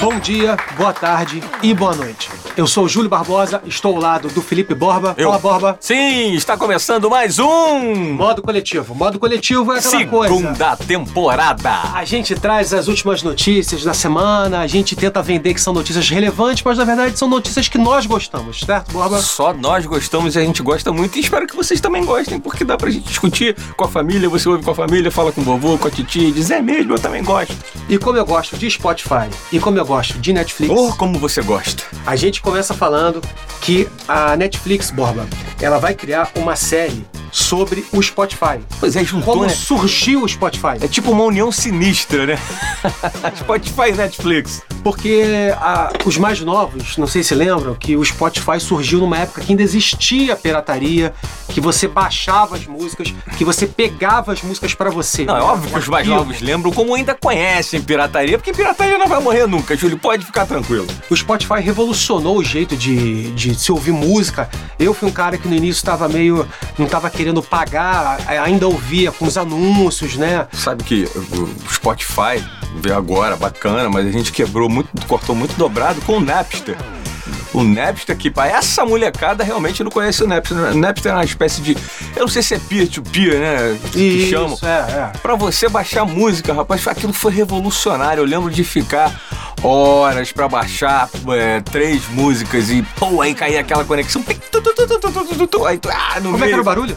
Bom dia, boa tarde e boa noite. Eu sou o Júlio Barbosa, estou ao lado do Felipe Borba. Eu. Fala, Borba. Sim, está começando mais um Modo coletivo. Modo coletivo é aquela coisa. segunda temporada. A gente traz as últimas notícias da semana, a gente tenta vender que são notícias relevantes, mas na verdade são notícias que nós gostamos, certo, Borba? Só nós gostamos e a gente gosta muito e espero que vocês também gostem, porque dá pra gente discutir com a família, você ouve com a família, fala com o vovô, com a titia e diz, é mesmo, eu também gosto. E como eu gosto de Spotify e como eu gosto de Netflix, Oh, como você gosta. a gente começa falando que a Netflix, Borba, ela vai criar uma série sobre o Spotify. Pois é, juntou, Como né? surgiu o Spotify? É tipo uma união sinistra, né? Spotify e Netflix. Porque ah, os mais novos, não sei se lembram, que o Spotify surgiu numa época que ainda existia pirataria, que você baixava as músicas, que você pegava as músicas pra você. Não, é óbvio que os mais novos lembram como ainda conhecem pirataria, porque pirataria não vai morrer nunca, Júlio, pode ficar tranquilo. O Spotify revolucionou o jeito de, de se ouvir música. Eu fui um cara que no início estava meio. não estava querendo pagar, ainda ouvia com os anúncios, né? Sabe que o Spotify veio agora, bacana, mas a gente quebrou muito, cortou muito dobrado com o Napster. O Napster, que pra essa molecada realmente não conhece o Napster. O Napster é uma espécie de. Eu não sei se é peer-to-peer, né? Que Isso, chamam. é, é. Pra você baixar música, rapaz, aquilo foi revolucionário. Eu lembro de ficar horas para baixar é, três músicas e pô, aí cair aquela conexão. Aí tu, ah, no Como meio. é que era o barulho?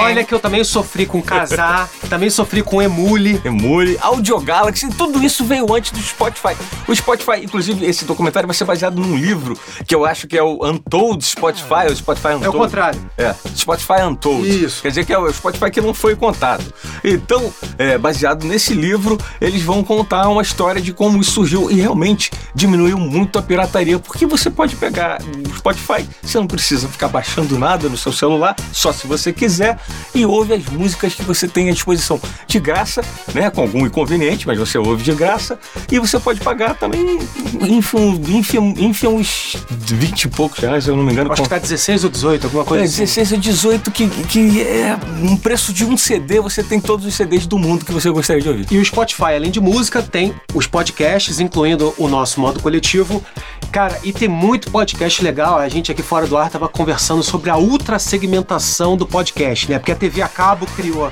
Olha que eu também sofri com Casar, também sofri com Emule. Emule, Audio Galaxy, tudo isso veio antes do Spotify. O Spotify, inclusive, esse documentário vai ser baseado num livro que eu acho que é o Untold Spotify, o Spotify Untold. É o contrário. É, Spotify Untold. Isso. Quer dizer que é o Spotify que não foi contado. Então, é, baseado nesse livro, eles vão contar uma história de como isso surgiu e realmente diminuiu muito a pirataria, porque você pode pegar o Spotify, você não precisa ficar baixando nada no seu celular, só se você quiser, e ouve as músicas que você tem à disposição de graça, né, com algum inconveniente, mas você ouve de graça, e você pode pagar também, enfim, enfim, enfim uns 20 e poucos reais, se eu não me engano. Acho com- que tá 16 ou 18, alguma coisa é, assim. 16 ou 18, que, que é um preço de um CD, você tem todos os CDs do mundo que você gostaria de ouvir. E o Spotify, além de música, tem os podcasts, incluindo o nosso modo coletivo. Cara, e tem muito podcast legal. A gente aqui fora do ar tava conversando sobre a ultra segmentação do podcast, né? Porque a TV a cabo criou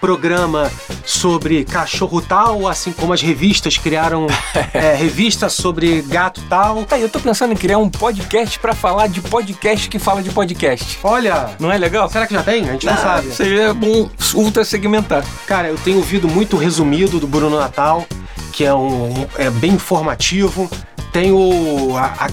programa sobre cachorro tal, assim como as revistas criaram é, revista sobre gato tal. Tá, eu tô pensando em criar um podcast pra falar de podcast que fala de podcast. Olha, Não é legal? será que já tem? A gente não sabe. Seria bom ultra segmentar. Cara, eu tenho ouvido muito resumido do Bruno Natal, que é um é bem informativo. Tem o, a- a-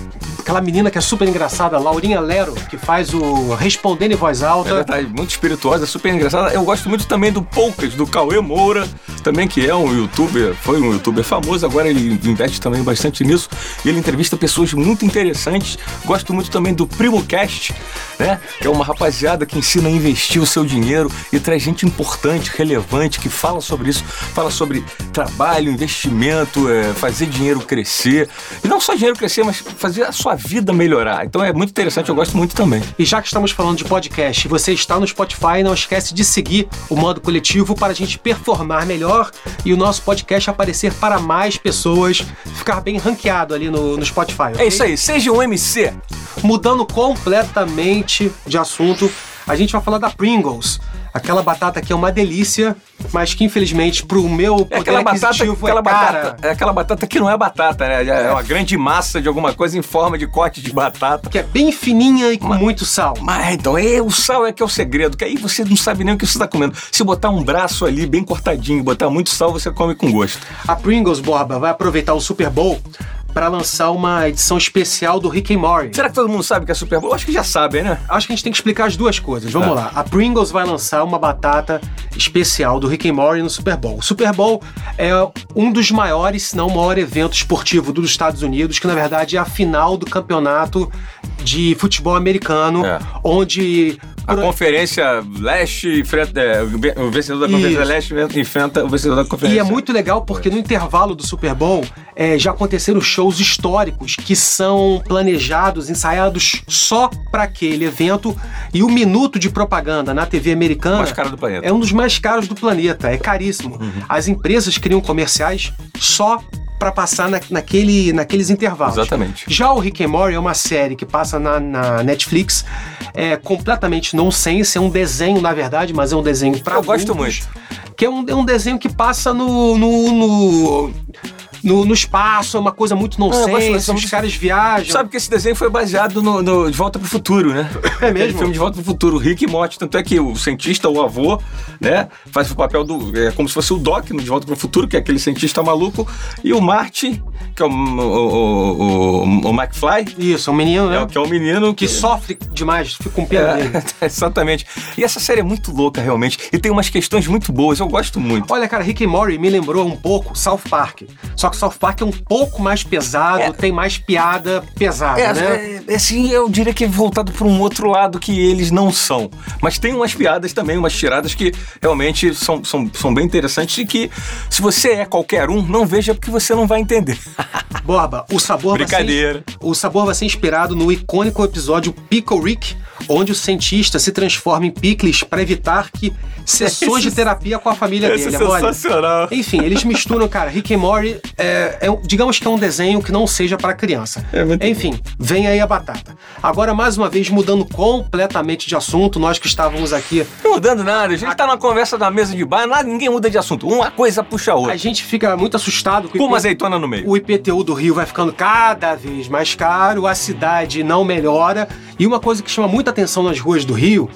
aquela menina que é super engraçada, Laurinha Lero, que faz o Respondendo em Voz É Alta. verdade, muito espirituosa, super engraçada. Eu gosto muito também do Poucas, do Cauê Moura, também que é um youtuber, foi um youtuber famoso, agora ele investe também bastante nisso. Ele entrevista pessoas muito interessantes. Gosto muito também do Primo Cast, né? Que é uma rapaziada que ensina a investir o seu dinheiro e traz gente importante, relevante, que fala sobre isso, fala sobre trabalho, investimento, é, fazer dinheiro crescer. E não só dinheiro crescer, mas fazer a sua vida melhorar. Então é muito interessante, eu gosto muito também. E já que estamos falando de podcast, você está no Spotify, não esquece de seguir o modo coletivo para a gente performar melhor e o nosso podcast aparecer para mais pessoas, ficar bem ranqueado ali no, no Spotify. É isso aí, seja um MC. Mudando completamente de assunto, a gente vai falar da Pringles. Aquela batata que é uma delícia, mas que infelizmente pro meu poder É aquela batata, aquela é batata, é aquela batata que não é batata, né? É uma grande massa de alguma coisa em forma de corte de batata. Que é bem fininha e com muito sal. Mas então, é, o sal é que é o segredo, que aí você não sabe nem o que você está comendo. Se botar um braço ali bem cortadinho, botar muito sal, você come com gosto. A Pringles, Borba, vai aproveitar o Super Bowl para lançar uma edição especial do Rick and Morty. Será que todo mundo sabe que é Super Bowl? Acho que já sabem, né? Acho que a gente tem que explicar as duas coisas. Vamos Tá. lá. A Pringles vai lançar uma batata especial do Rick and Morty no Super Bowl. O Super Bowl é um dos maiores, se não o maior evento esportivo dos Estados Unidos, que na verdade é a final do campeonato de futebol americano, É. onde A Conferência Leste enfrenta. É, o vencedor da Conferência. Leste enfrenta o vencedor da Conferência. E é muito legal porque no intervalo do Super Bowl é, já aconteceram shows históricos que são planejados, ensaiados só para aquele evento. E o minuto de propaganda na TV americana. Mais caro do planeta. É um dos mais caros do planeta. É caríssimo. Uhum. As empresas criam comerciais só para passar na, naquele, naqueles intervalos. Exatamente. Já o Rick and Morty é uma série que passa na, na Netflix, é completamente nonsense, é um desenho, na verdade, mas é um desenho para Eu gosto muito. Que é um, é um desenho que passa no, no, no no, no espaço, é uma coisa muito nonsense, os caras viajam. Sabe que esse desenho foi baseado no, no De Volta pro Futuro, né? É mesmo? Filme De Volta pro Futuro, Rick e Morty. Tanto é que o cientista, o avô, né, faz o papel do... É como se fosse o Doc no De Volta pro Futuro, que é aquele cientista maluco, e o Marty, que é o, o, o, o McFly. Isso, é um menino, né? É, que é um menino que, que sofre demais, fica com pena é, dele. exatamente. E essa série é muito louca, realmente, e tem umas questões muito boas, eu gosto muito. Olha, cara, Rick e Morty me lembrou um pouco South Park. Só que South Park é um pouco mais pesado, é. tem mais piada pesada, é, né? É, assim, eu diria que é voltado para um outro lado que eles não são. Mas tem umas piadas também, umas tiradas que realmente são, são, são bem interessantes e que, se você é qualquer um, não veja porque você não vai entender. Borba, o sabor Brincadeira. Vai ser, o sabor vai ser inspirado no icônico episódio Pickle Rick, onde o cientista se transforma em picles para evitar que sessões de terapia com a família esse dele. É sensacional. Enfim, eles misturam, cara. Rick and Morty é, é, digamos que é um desenho que não seja para criança. É Enfim, bom. vem aí a batata. Agora, mais uma vez, mudando completamente de assunto, nós que estávamos aqui. Não mudando nada, a gente a... tá na conversa da mesa de bar, nada, ninguém muda de assunto. Uma coisa puxa a outra. A gente fica muito assustado com, com uma azeitona no meio. O IPTU do Rio vai ficando cada vez mais caro, a cidade não melhora. E uma coisa que chama muita atenção nas ruas do Rio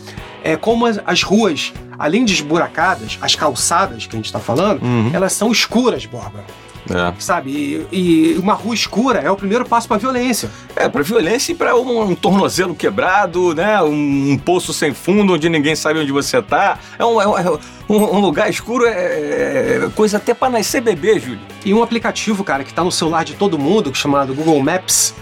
é como as, as ruas, além de esburacadas, as calçadas que a gente está falando, uhum. elas são escuras, Borba. É. Sabe? E, e, uma rua escura é o primeiro passo para violência. É, para violência e para um, um, tornozelo quebrado, né? Um, um, poço sem fundo onde ninguém sabe onde você tá. É um, é um, um lugar escuro é, é coisa até para nascer bebê, Júlio. E um aplicativo, cara, que tá no celular de todo mundo, chamado Google Maps,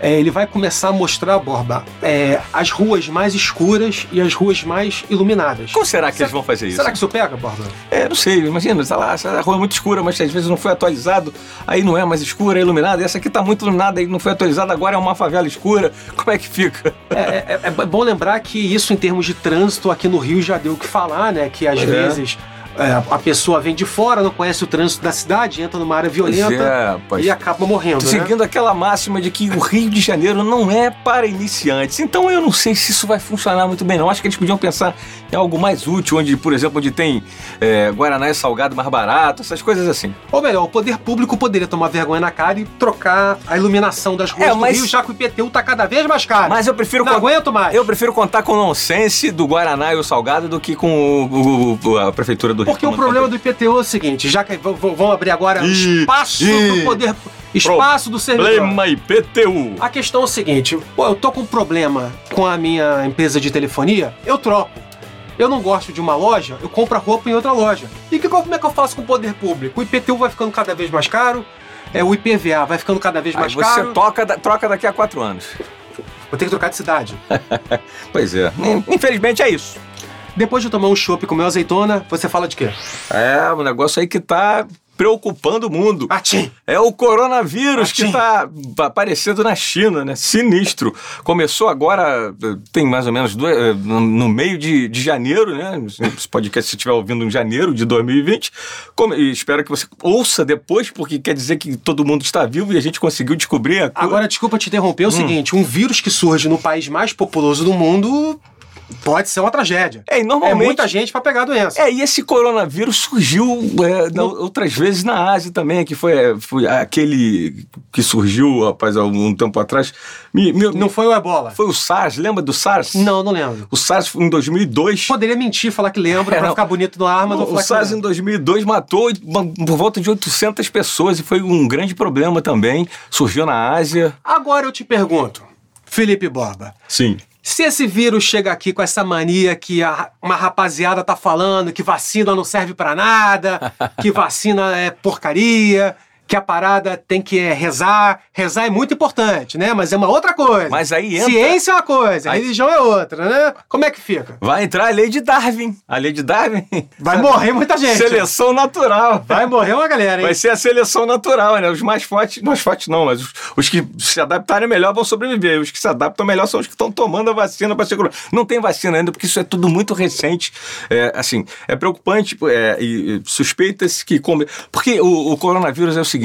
é, ele vai começar a mostrar, Borba, é, as ruas mais escuras e as ruas mais iluminadas. Como será que será, eles vão fazer isso? Será que isso pega, Borba? É, não sei. Imagina, sei lá, essa rua é muito escura, mas às vezes não foi atualizado, aí não é mais escura, é iluminada. Essa aqui tá muito iluminada, aí não foi atualizada, agora é uma favela escura. Como é que fica? É, é, é bom lembrar que isso, em termos de trânsito, aqui no Rio já deu o que falar, né? Que às é. É, a pessoa vem de fora, não conhece o trânsito da cidade, entra numa área violenta é, e acaba morrendo. Né? Seguindo aquela máxima de que o Rio de Janeiro não é para iniciantes. Então eu não sei se isso vai funcionar muito bem, não. Acho que eles podiam pensar em algo mais útil, onde, por exemplo, onde tem é, Guaraná e salgado mais barato, essas coisas assim. Ou melhor, o poder público poderia tomar vergonha na cara e trocar a iluminação das ruas é, mas... do Rio, já que o IPTU tá cada vez mais caro. Mas eu prefiro. Não aguento mais. Eu prefiro contar com o nonsense do Guaraná e o salgado do que com o, o, a prefeitura do Rio. Porque o problema do IPTU é o seguinte, já que vão abrir agora e, espaço e, pro poder... Espaço do servidor. Problema IPTU. A questão é o seguinte, pô, eu tô com um problema com a minha empresa de telefonia, eu troco. Eu não gosto de uma loja, eu compro a roupa em outra loja. E que, como é que eu faço com o poder público? O IPTU vai ficando cada vez mais caro, é, o IPVA vai ficando cada vez mais Aí caro. Você toca, troca daqui a quatro anos. Vou ter que trocar de cidade. pois é. Infelizmente é isso. Depois de tomar um chopp com meu azeitona, você fala de quê? É, um negócio aí que tá preocupando o mundo. Atim. É o coronavírus Atim. que está aparecendo na China, né? Sinistro. Começou agora, tem mais ou menos dois, eh, no meio de, de janeiro, né? Esse podcast, se estiver ouvindo em janeiro de 2020. Como, e espero que você ouça depois, porque quer dizer que todo mundo está vivo e a gente conseguiu descobrir a Agora, desculpa te interromper, é o hum. seguinte: um vírus que surge no país mais populoso do mundo pode ser uma tragédia. É, e normalmente... É muita gente para pegar a doença. É, e esse coronavírus surgiu é, no... outras vezes na Ásia também, que foi, é, foi aquele que surgiu, rapaz, há um tempo atrás. Me, me, não foi o ebola? Foi o SARS, lembra do SARS? Não, não lembro. O SARS em 2002... Poderia mentir, falar que lembra é, pra ficar bonito no ar, mas o, não O SARS em 2002 matou por volta de 800 pessoas e foi um grande problema também. Surgiu na Ásia. Agora eu te pergunto, Felipe Borba. Sim. Se esse vírus chega aqui com essa mania que a, uma rapaziada tá falando que vacina não serve para nada, que vacina é porcaria, que a parada tem que é, rezar. Rezar é muito importante, né? Mas é uma outra coisa. Mas aí entra- Ciência é uma coisa, Aí- religião é outra, né? Como é que fica? Vai entrar a lei de Darwin. A lei de Darwin. Vai morrer muita gente. Seleção natural. Vai morrer uma galera, hein? Vai ser a seleção natural, né? Os mais fortes, mais fortes não, mas os, os que se adaptarem melhor vão sobreviver. Os que se adaptam melhor são os que estão tomando a vacina para segurar. Não tem vacina ainda, porque isso é tudo muito recente. É, assim, é preocupante é, e, suspeita-se que. Porque o, o coronavírus é o seguinte: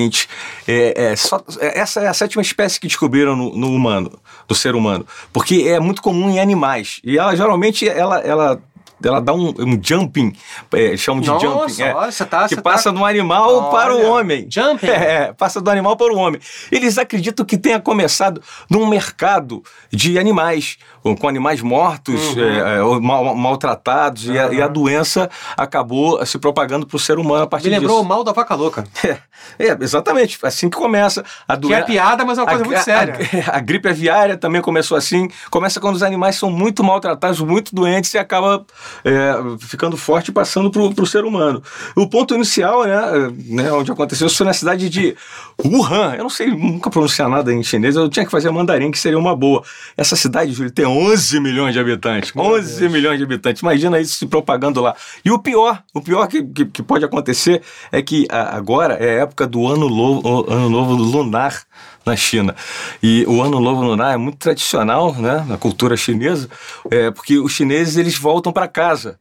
é, é só- é- essa é a sétima espécie que descobriram no, no humano, do ser humano. Porque é muito comum em animais. E ela geralmente ela. ela ela dá um, um jumping, é, chamam de Nossa, jumping. é, olha, você tá- que você passa tá- do animal para o Olha, homem. jumping. É, passa do animal para o homem. Eles acreditam que tenha começado num mercado de animais, com animais mortos, Uhum. é, é, mal- maltratados, e, a, e a doença acabou se propagando para o ser humano a partir Me lembrou o disso. mal da vaca louca. É, é, exatamente. Assim que começa. A Que é doença. piada, mas é uma coisa muito séria. A, a gripe aviária também começou assim. Começa quando os animais são muito maltratados, muito doentes e acaba é, ficando forte e passando para o ser humano. O ponto inicial, né, né, onde aconteceu isso foi na cidade de Wuhan. Eu não sei nunca pronunciar nada em chinês, eu tinha que fazer mandarim, que seria uma boa. Essa cidade, Júlio, tem 11 milhões de habitantes. 11 milhões de habitantes. Imagina isso se propagando lá. E o pior, o pior que, que, que pode acontecer é que a- agora é a época do ano novo, ano novo lunar na China. E o Ano Novo Lunar é muito tradicional né, na cultura chinesa, é, porque os chineses eles voltam para casa.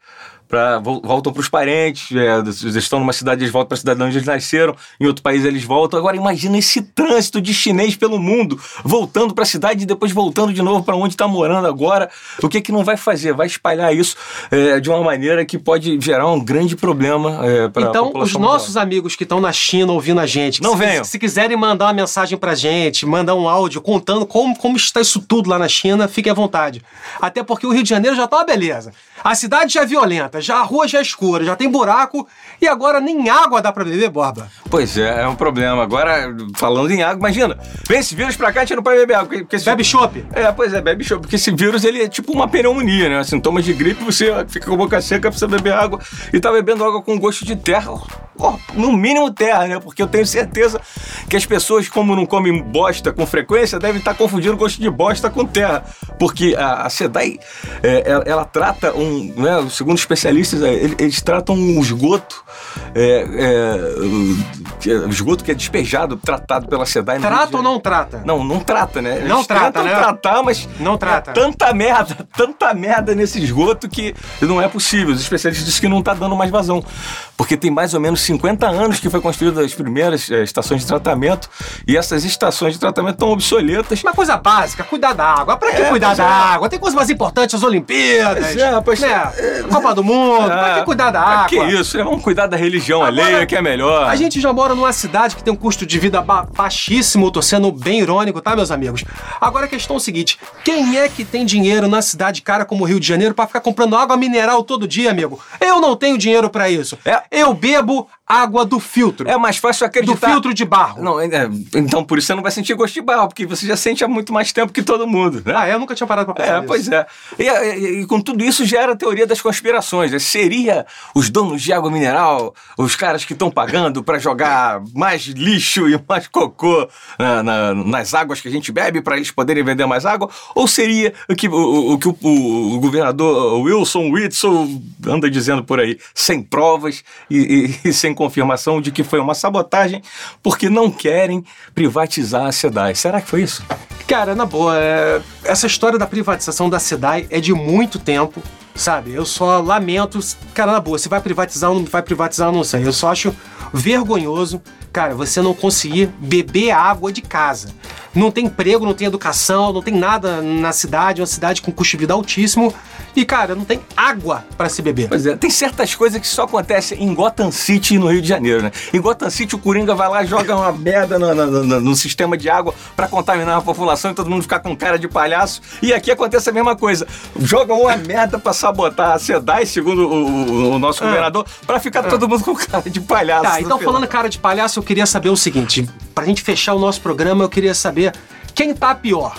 Pra, vol- voltam para os parentes, é, eles estão numa cidade, eles voltam para a cidade onde eles nasceram, em outro país eles voltam. Agora imagina esse trânsito de chinês pelo mundo, voltando para a cidade e depois voltando de novo para onde está morando agora. O que que não vai fazer? Vai espalhar isso é, de uma maneira que pode gerar um grande problema é, para a Então, os mundial. nossos amigos que estão na China ouvindo a gente, Não se, venham. se quiserem mandar uma mensagem pra gente, mandar um áudio contando como, como está isso tudo lá na China, fiquem à vontade. Até porque o Rio de Janeiro já tá uma beleza. A cidade já é violenta, já a rua já é escura, já tem buraco e agora nem água dá pra beber, Borba. Pois é, é um problema. Agora, falando em água, imagina, vem esse vírus pra cá, a gente não pode beber água. porque- porque Bebe chopp. É, pois é, bebe chopp, porque esse vírus ele é tipo uma pneumonia, né? Sintomas de gripe, você fica com a boca seca, precisa beber água e tá bebendo água com gosto de terra. No mínimo terra, né? Porque eu tenho certeza que as pessoas, como não comem bosta com frequência, devem estar confundindo gosto de bosta com terra. Porque a, a SEDAI, é, ela, ela trata um, né, segundo especialistas, é, eles, eles tratam um esgoto, é, é, esgoto que é despejado, tratado pela SEDAI. Trata ou não trata? Não, não trata, né? Não Eles trata, tentam né? tratar, mas Não trata. é tanta merda, tanta merda nesse esgoto que não é possível. Os especialistas dizem que não tá dando mais vazão. Porque tem mais ou menos 50 anos que foi construída as primeiras eh, estações de tratamento e essas estações de tratamento estão obsoletas. Uma coisa básica, cuidar da água. Pra que É, cuidar da é. água? Tem coisas mais importantes, as Olimpíadas. É, pois né? é. Copa do Mundo. pra que cuidar da água? Que isso? Vamos cuidar da religião Agora, alheia, que é melhor. A gente já mora numa cidade que tem um custo de vida ba- baixíssimo, tô sendo bem irônico, tá, meus amigos? Agora a questão é o seguinte: quem é que tem dinheiro na cidade cara como o Rio de Janeiro pra ficar comprando água mineral todo dia, amigo? Eu não tenho dinheiro pra isso. É. Eu bebo água do filtro. É mais fácil do acreditar. filtro de barro. Não, é- então por isso você não vai sentir gosto de barro, porque você já sente há muito mais tempo que todo mundo, né? Ah, eu nunca tinha parado pra pensar É, nisso. pois é. E, e- e com tudo isso gera a teoria das conspirações. Né? Seria os donos de água mineral, os caras que estão pagando para jogar mais lixo e mais cocô na- na- nas águas que a gente bebe para eles poderem vender mais água? Ou seria o que o, que o, o- o governador Wilson Whitson anda dizendo por aí, sem provas e, e- e sem confirmação de que foi uma sabotagem, porque não querem privatizar a SEDAI? Será que foi isso? Cara, na boa, é, essa história da privatização da SEDAI é de muito tempo, sabe? Eu só lamento, cara, na boa, se vai privatizar ou não vai privatizar, eu não sei. Eu só acho vergonhoso, cara, você não conseguir beber água de casa. Não tem emprego, não tem educação, não tem nada na cidade, uma cidade com custo de vida altíssimo. E, cara, não tem água para se beber. Pois é, tem certas coisas que só acontecem em Gotham City no Rio de Janeiro, né? Em Gotham City o Coringa vai lá joga uma merda no, no- no- no sistema de água pra contaminar a população e todo mundo ficar com cara de palhaço. E aqui acontece a mesma coisa. Jogam uma merda pra sabotar a SEDAI, segundo o, o- nosso Ah. governador, pra ficar todo mundo com cara de palhaço. Tá, então final. falando cara de palhaço, eu queria saber o seguinte: pra gente fechar o nosso programa, eu queria saber quem tá pior.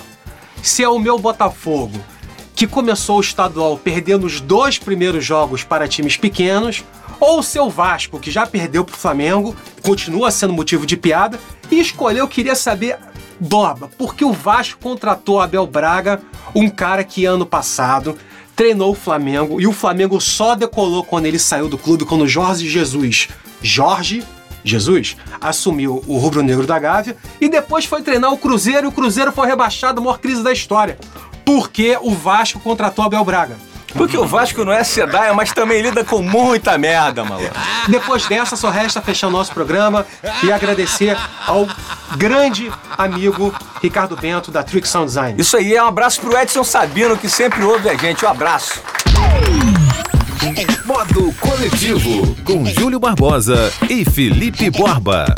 Se é o meu Botafogo, que começou o estadual perdendo os dois primeiros jogos para times pequenos, ou o seu Vasco, que já perdeu para o Flamengo, continua sendo motivo de piada, e escolheu, queria saber, Borba, por que o Vasco contratou Abel Braga, um cara que ano passado treinou o Flamengo e o Flamengo só decolou quando ele saiu do clube, quando Jorge Jesus, Jorge Jesus, assumiu o rubro-negro da Gávea e depois foi treinar o Cruzeiro e o Cruzeiro foi rebaixado, a maior crise da história. Porque o Vasco contratou Abel Braga. Porque o Vasco não é sedaia, mas também lida com muita merda, maluco. Depois dessa, só resta fechar o nosso programa e agradecer ao grande amigo Ricardo Bento, da Trick Sound Design. Isso aí, é um abraço pro Edson Sabino, que sempre ouve a gente. Um abraço. Modo Coletivo, com Júlio Barbosa e Felipe Borba.